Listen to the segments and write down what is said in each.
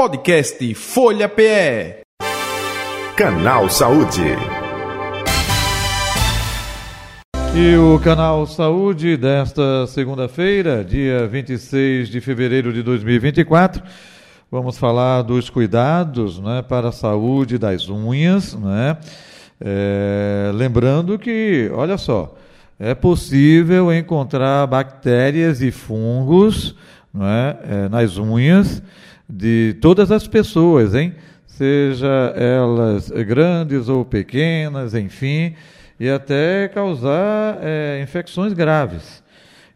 Podcast Folha PE. Canal Saúde. E o Canal Saúde desta segunda-feira, dia 26 de fevereiro de 2024, vamos falar dos cuidados né, para a saúde das unhas. Né? É, lembrando que, olha só, é possível encontrar bactérias e fungos né, é, nas unhas de todas as pessoas, hein? Seja elas grandes ou pequenas, enfim e até causar é, infecções graves.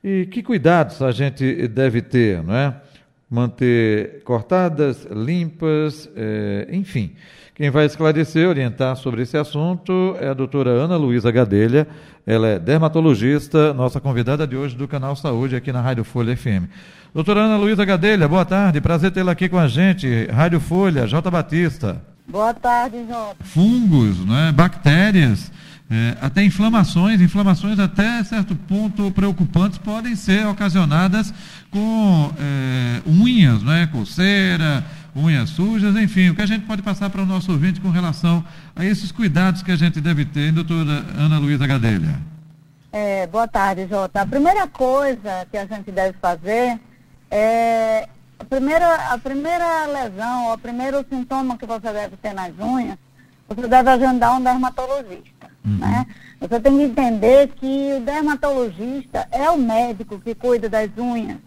E que cuidados a gente deve ter, não é? Manter cortadas, limpas, é, enfim. Quem vai esclarecer, orientar sobre esse assunto é a doutora Ana Luísa Gadelha. Ela é dermatologista, nossa convidada de hoje do Canal Saúde aqui na Rádio Folha FM. Doutora Ana Luísa Gadelha, boa tarde, prazer tê-la aqui com a gente. Rádio Folha, J. Batista. Boa tarde, Jota. Fungos, é? bactérias é, até inflamações, inflamações até certo ponto preocupantes podem ser ocasionadas com é, unhas, né, coceira, unhas sujas, enfim, o que a gente pode passar para o nosso ouvinte com relação a esses cuidados que a gente deve ter, doutora Ana Luísa Gadelha? É, boa tarde, Jota. A primeira coisa que a gente deve fazer é a primeira, a primeira lesão, o primeiro sintoma que você deve ter nas unhas, você deve agendar um dermatologista. Uhum. Né? Você tem que entender que o dermatologista é o médico que cuida das unhas,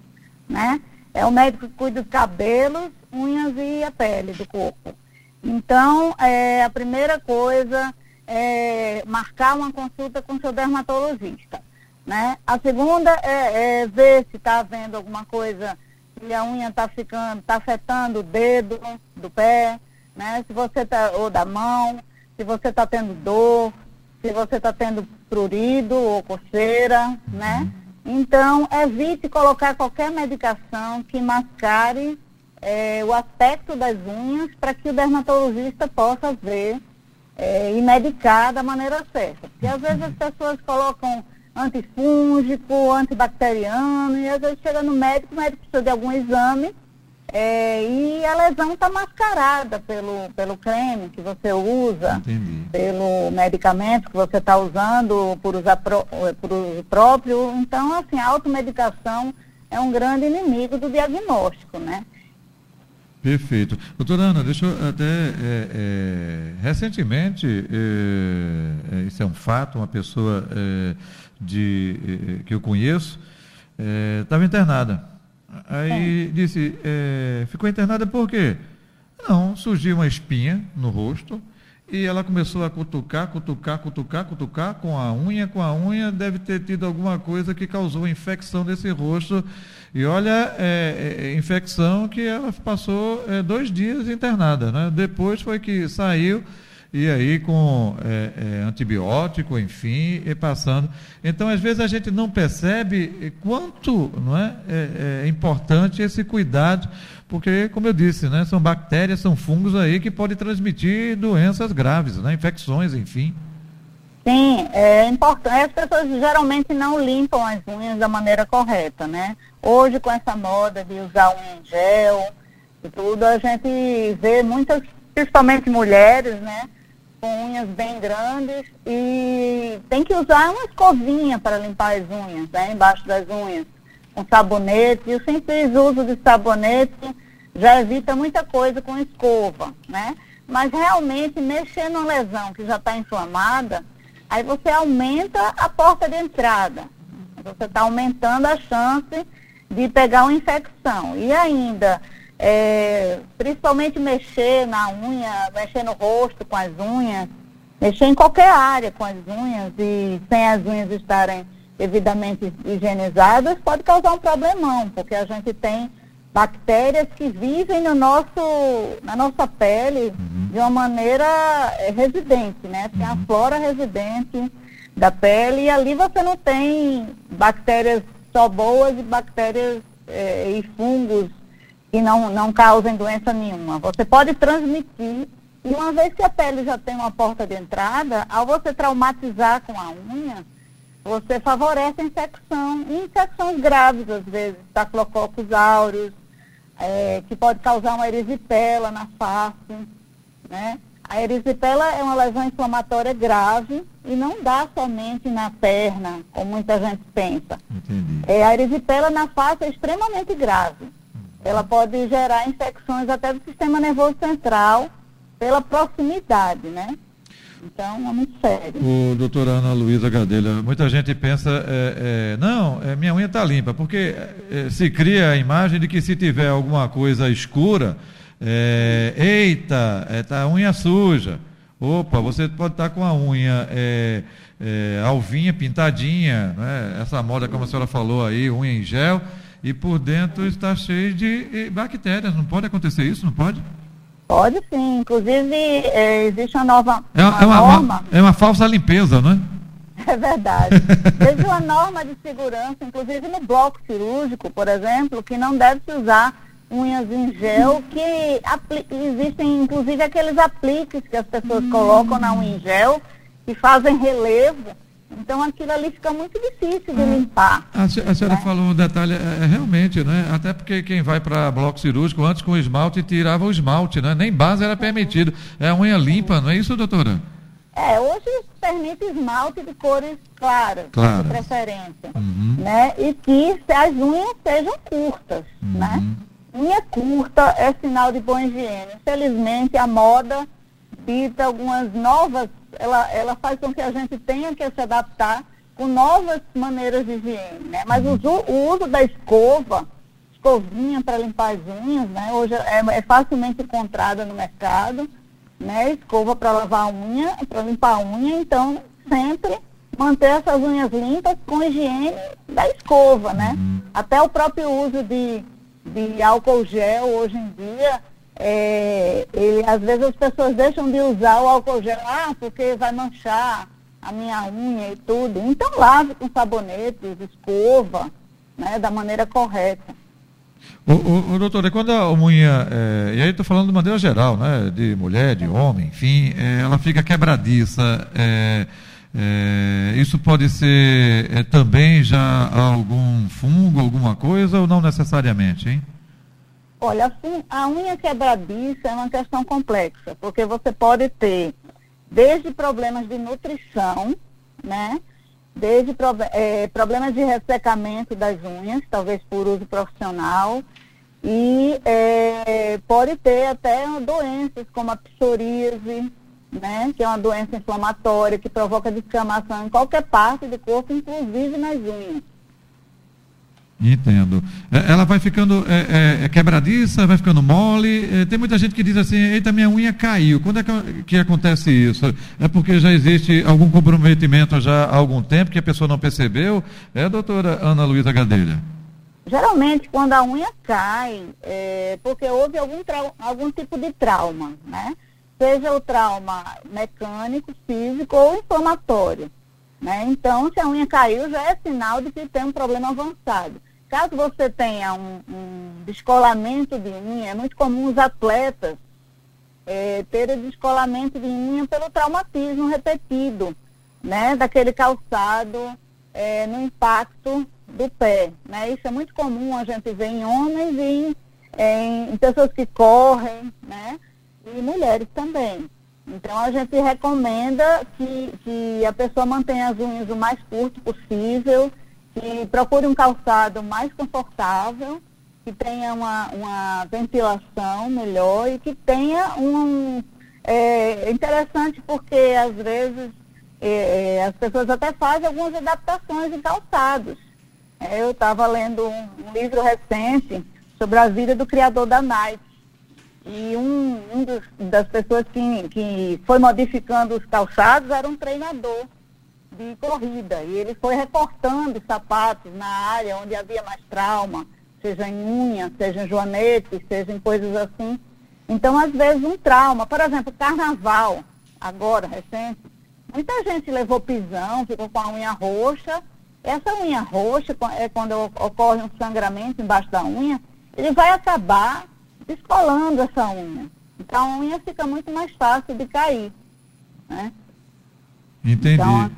né? É o médico que cuida dos cabelos, unhas e a pele do corpo. Então, é, a primeira coisa é marcar uma consulta com o seu dermatologista. Né? A segunda é, é ver se está havendo alguma coisa, se a unha está ficando, está afetando o dedo do pé, né? Se você tá, ou da mão, se você está tendo dor, se você está tendo prurido ou coceira, né? Então, evite colocar qualquer medicação que mascare é, o aspecto das unhas para que o dermatologista possa ver é, e medicar da maneira certa. Porque às vezes as pessoas colocam antifúngico, antibacteriano, e às vezes chega no médico, o médico precisa de algum exame é, e a lesão está mascarada pelo, pelo creme que você usa, Entendi. pelo medicamento que você está usando por usar pro, por uso próprio. Então, assim, a automedicação é um grande inimigo do diagnóstico, né? Perfeito. Doutora Ana, deixa eu até. É, é, recentemente, é, é isso é um fato, uma pessoa é, de, é, que eu conheço estava internada Aí é. disse, é, ficou internada por quê? Não, surgiu uma espinha no rosto e ela começou a cutucar, cutucar, cutucar, cutucar com a unha, com a unha, deve ter tido alguma coisa que causou infecção desse rosto. E olha, é, é, infecção que ela passou é, dois dias internada, né? Depois foi que saiu e aí com é, é, antibiótico, enfim, e passando. Então, às vezes a gente não percebe quanto não é, é, é, importante esse cuidado, porque, como eu disse, né, são bactérias, são fungos aí que podem transmitir doenças graves, né, infecções, enfim. Sim, é importante. As pessoas geralmente não limpam as unhas da maneira correta, né? Hoje, com essa moda de usar em gel e tudo, a gente vê muitas, principalmente mulheres, né? Unhas bem grandes e tem que usar uma escovinha para limpar as unhas, né, embaixo das unhas, com sabonete. E o simples uso de sabonete já evita muita coisa com escova, né? Mas realmente mexer numa lesão que já está inflamada, aí você aumenta a porta de entrada. Você está aumentando a chance de pegar uma infecção. E ainda é, principalmente mexer na unha, mexer no rosto com as unhas, mexer em qualquer área com as unhas e sem as unhas estarem devidamente higienizadas, pode causar um problemão, porque a gente tem bactérias que vivem no nosso, na nossa pele uhum. de uma maneira é, residente, né? Tem uhum. a flora residente da pele e ali você não tem bactérias só boas e bactérias é, e fungos que não, não causem doença nenhuma. Você pode transmitir, e uma vez que a pele já tem uma porta de entrada, ao você traumatizar com a unha, você favorece a infecção, e infecções graves às vezes, staphylococcus aureus, é, que pode causar uma erisipela na face, né? A erisipela é uma lesão inflamatória grave e não dá somente na perna, como muita gente pensa. Entendi. É, a erisipela na face é extremamente grave. Ela pode gerar infecções até do sistema nervoso central pela proximidade, né? Então, é muito sério. O doutora Ana Luísa Gadelha, muita gente pensa, é, é, não, é, minha unha está limpa, porque é, se cria a imagem de que se tiver alguma coisa escura, é, eita, está a unha suja. Opa, você pode estar tá com a unha é, alvinha, pintadinha, né? essa moda, como a senhora falou aí, unha em gel, e por dentro está cheio de bactérias. Não pode acontecer isso, não pode? Pode sim. Inclusive, é, existe uma nova é, uma, é uma norma. É uma falsa limpeza, não é? É verdade. Existe uma norma de segurança, inclusive no bloco cirúrgico, por exemplo, que não deve se usar unhas em gel, que existem inclusive aqueles apliques que as pessoas hum. colocam na unha em gel, que fazem relevo então aquilo ali fica muito difícil de limpar. A, a senhora né? falou um detalhe, é, é, realmente, né? Até porque quem vai para bloco cirúrgico antes com esmalte tirava o esmalte, né? Nem base era permitido. É a unha limpa, não é isso, doutora? É, hoje permite esmalte de cores claras, claro. de preferência. Uhum. Né? E que as unhas sejam curtas, uhum. né? Unha curta é sinal de boa higiene. Infelizmente, a moda dita algumas novas ela, ela faz com que a gente tenha que se adaptar com novas maneiras de higiene, né? Mas o, o uso da escova, escovinha para limpar as unhas, né? Hoje é, é facilmente encontrada no mercado, né? Escova para lavar a unha, para limpar a unha, então sempre manter essas unhas limpas com higiene da escova, né? Uhum. Até o próprio uso de, de álcool gel hoje em dia é, às vezes as pessoas deixam de usar o álcool gel, ah, porque vai manchar a minha unha e tudo. Então lave com sabonete, escova, né, da maneira correta. O, o, o quando a unha, é, e aí estou falando de maneira geral, né, de mulher, de homem, enfim, é, ela fica quebradiça, é, é isso pode ser é, também já algum fungo, alguma coisa, ou não necessariamente, hein? Olha, assim, a unha quebradiça é uma questão complexa, porque você pode ter desde problemas de nutrição, né? Desde é, problemas de ressecamento das unhas, talvez por uso profissional, e é, pode ter até doenças como a psoríase, né? Que é uma doença inflamatória que provoca descamação em qualquer parte do corpo, inclusive nas unhas. Entendo. É, ela vai ficando é, é, é, quebradiça, vai ficando mole. É, tem muita gente que diz assim: eita, minha unha caiu. Quando é que, que, acontece isso? É porque já existe algum comprometimento já há algum tempo que a pessoa não percebeu? É, doutora Ana Luísa Gadelha? Geralmente, quando a unha cai, é porque houve algum, algum tipo de trauma, né? Seja o trauma mecânico, físico ou inflamatório. Né? Então, se a unha caiu, já é sinal de que tem um problema avançado. Caso você tenha um, um descolamento de unha, é muito comum os atletas é, descolamento de unha pelo traumatismo repetido, né? Daquele calçado é, no impacto do pé, né? Isso é muito comum a gente ver em homens e em, em pessoas que correm, né? E mulheres também. Então a gente recomenda que, que a pessoa mantenha as unhas o mais curto possível, que procure um calçado mais confortável, que tenha uma, uma ventilação melhor e que tenha um. É interessante porque às vezes é, é, as pessoas até fazem algumas adaptações em calçados. É, eu estava lendo um, um, livro recente sobre a vida do criador da Nike. E um, um dos, das pessoas que, que foi modificando os calçados era um treinador de corrida. E ele foi recortando sapatos na área onde havia mais trauma, seja em unha, seja em joanete, seja em coisas assim. Então, às vezes, um trauma. Por exemplo, carnaval, agora, recente, muita gente levou pisão, ficou com a unha roxa. Essa unha roxa, é quando ocorre um sangramento embaixo da unha, ele vai acabar descolando essa unha. Então, a unha fica muito mais fácil de cair. Né? Entendi. Então,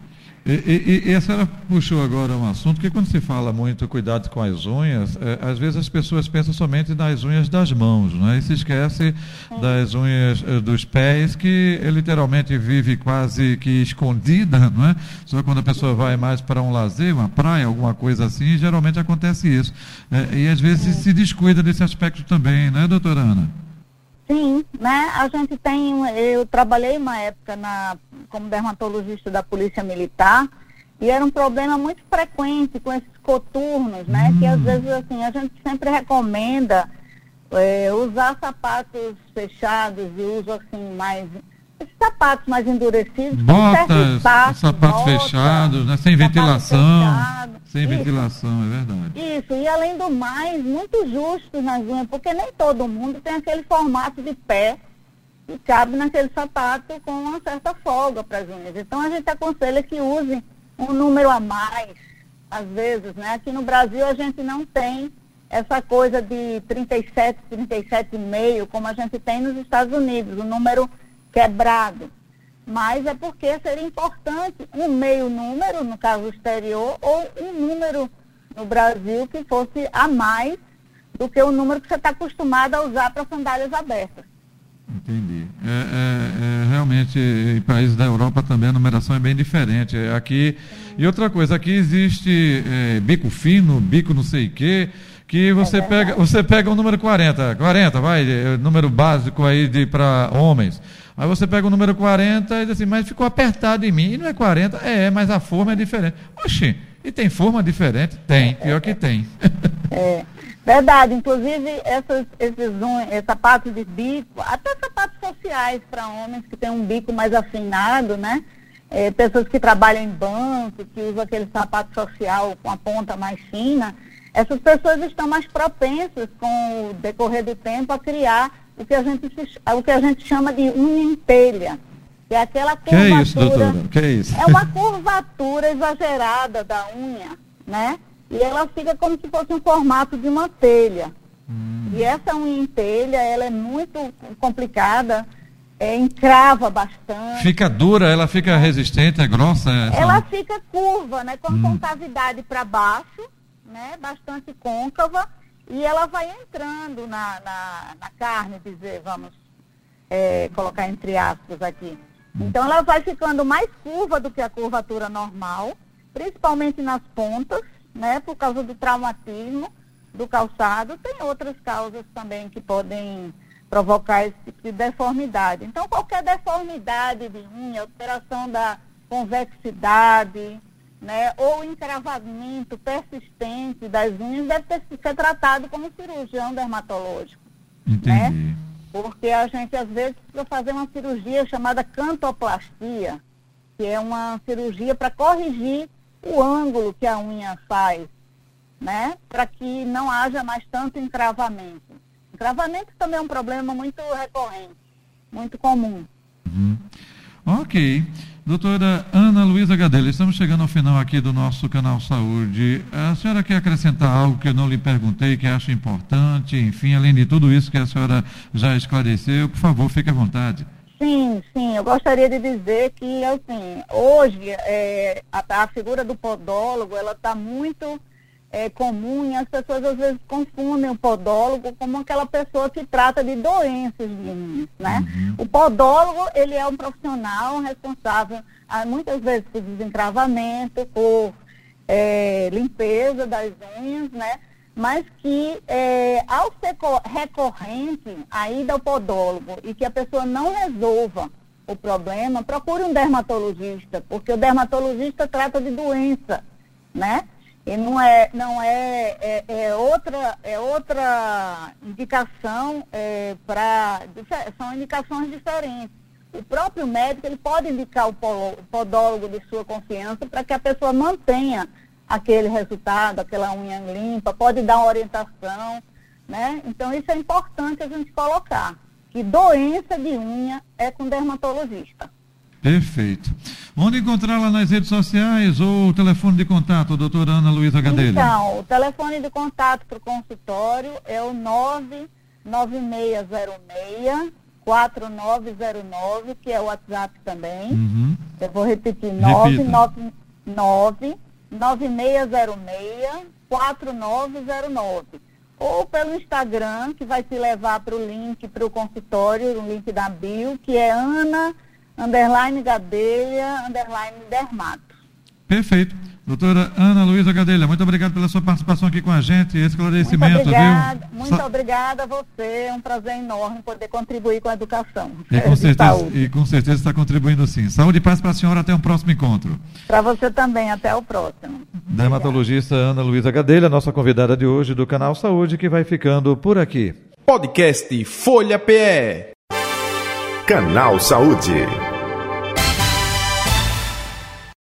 E, e, e, a senhora puxou agora um assunto que quando se fala muito cuidado com as unhas, é, às vezes as pessoas pensam somente nas unhas das mãos, né? e se esquece das unhas é, dos pés, que é, literalmente vive quase que escondida, não é? Só quando a pessoa vai mais para um lazer, uma praia, alguma coisa assim, geralmente acontece isso. É, e às vezes se descuida desse aspecto também, né, doutora Ana? Sim, né? A gente tem, eu trabalhei uma época na, como dermatologista da Polícia Militar e era um problema muito frequente com esses coturnos, né? Hum. Que às vezes assim, a gente sempre recomenda é, usar sapatos fechados e uso assim mais sapatos mais endurecidos. Botas, sapatos fechados, né? sem ventilação. Fechado. Sem Isso. ventilação, é verdade. Isso, e além do mais, muito justos nas unhas, porque nem todo mundo tem aquele formato de pé que cabe naquele sapato com uma certa folga para as unhas. Então a gente aconselha que use um número a mais, às vezes, né? Aqui no Brasil a gente não tem essa coisa de 37, 37,5, como a gente tem nos Estados Unidos, o número quebrado. Mas é porque seria importante um meio número, no caso exterior, ou um número no Brasil que fosse a mais do que o número que você está acostumado a usar para sandálias abertas. Entendi. É, é, é, realmente, em países da Europa também a numeração é bem diferente. É, aqui, e outra coisa, aqui existe é, bico fino, bico não sei o quê, que você, é pega, você pega o número 40, 40, vai, número básico aí para homens. Aí você pega o número 40 e diz assim, mas ficou apertado em mim. E não é 40, é, mas a forma é diferente. Oxi, e tem forma diferente? Tem, pior que tem. É, verdade. Inclusive, essas, esses um, sapatos de bico, até sapatos sociais para homens que têm um bico mais afinado, né? É, pessoas que trabalham em banco, que usam aquele sapato social com a ponta mais fina, essas pessoas estão mais propensas, com o decorrer do tempo, a criar o que a gente, o que a gente chama de unha em telha. Que é aquela curvatura. Que é isso, doutora? Que é isso? É uma curvatura exagerada da unha, né? E ela fica como se fosse um formato de uma telha. Hum. E essa unha em telha, ela é muito complicada, é, encrava bastante. Fica dura, ela fica resistente, é grossa? Essa... Ela fica curva, né? Com hum. concavidade para baixo, né? Bastante côncava e ela vai entrando na, na, na carne, dizer, vamos é, colocar entre aspas aqui. Então ela vai ficando mais curva do que a curvatura normal, principalmente nas pontas, né, por causa do traumatismo do calçado. Tem outras causas também que podem provocar esse tipo de deformidade. Então qualquer deformidade de unha, alteração da convexidade, né, ou encravamento persistente das unhas deve ter, ser tratado como cirurgião dermatológico. Entendi. Né? Porque a gente às vezes precisa fazer uma cirurgia chamada cantoplastia, que é uma cirurgia para corrigir o ângulo que a unha faz, né? Para que não haja mais tanto encravamento. Encravamento também é um problema muito recorrente, muito comum. Uhum. Ok. Doutora Ana Luísa Gadelha, estamos chegando ao final aqui do nosso canal Saúde. A senhora quer acrescentar algo que eu não lhe perguntei, que acha importante, enfim, além de tudo isso que a senhora já esclareceu, por favor, fique à vontade. Sim, sim, eu gostaria de dizer que, assim, hoje é, a, a figura do podólogo, ela está muito é, comum e as pessoas às vezes confundem o podólogo como aquela pessoa que trata de doenças de unhas, né? Uhum. O podólogo, ele é um profissional responsável, ah, muitas vezes por desencravamento, por é, limpeza das unhas, né? Mas que é, ao ser recorrente a ida ao podólogo e que a pessoa não resolva o problema, procure um dermatologista, porque o dermatologista trata de doença, né? E não é, não é, é, é outra, é outra indicação é, para. São indicações diferentes. O próprio médico ele pode indicar o podólogo de sua confiança para que a pessoa mantenha aquele resultado, aquela unha limpa, pode dar uma orientação, né? Então isso é importante a gente colocar. Que doença de unha é com dermatologista. Perfeito. Onde encontrá-la nas redes sociais ou o telefone de contato, doutora Ana Luísa Gadelha? Então, o telefone de contato para o consultório é o 99606 4909, que é o WhatsApp também. Uhum. Eu vou repetir, 99, 99606-4909. Ou pelo Instagram, que vai te levar para o link, para o consultório, o link da bio, que é Ana, underline Gadelha, underline Dermato. Perfeito. Doutora Ana Luísa Gadelha, muito obrigado pela sua participação aqui com a gente, esclarecimento, muito obrigada, viu? Muito Sa obrigada a você, é um prazer enorme poder contribuir com a educação. E com, certeza, e com certeza está contribuindo sim. Saúde e paz para a senhora, até o um próximo encontro. Para você também, até o próximo. Dermatologista Ana Luísa Gadelha, nossa convidada de hoje do canal Saúde, que vai ficando por aqui. Podcast Folha PE. Canal Saúde.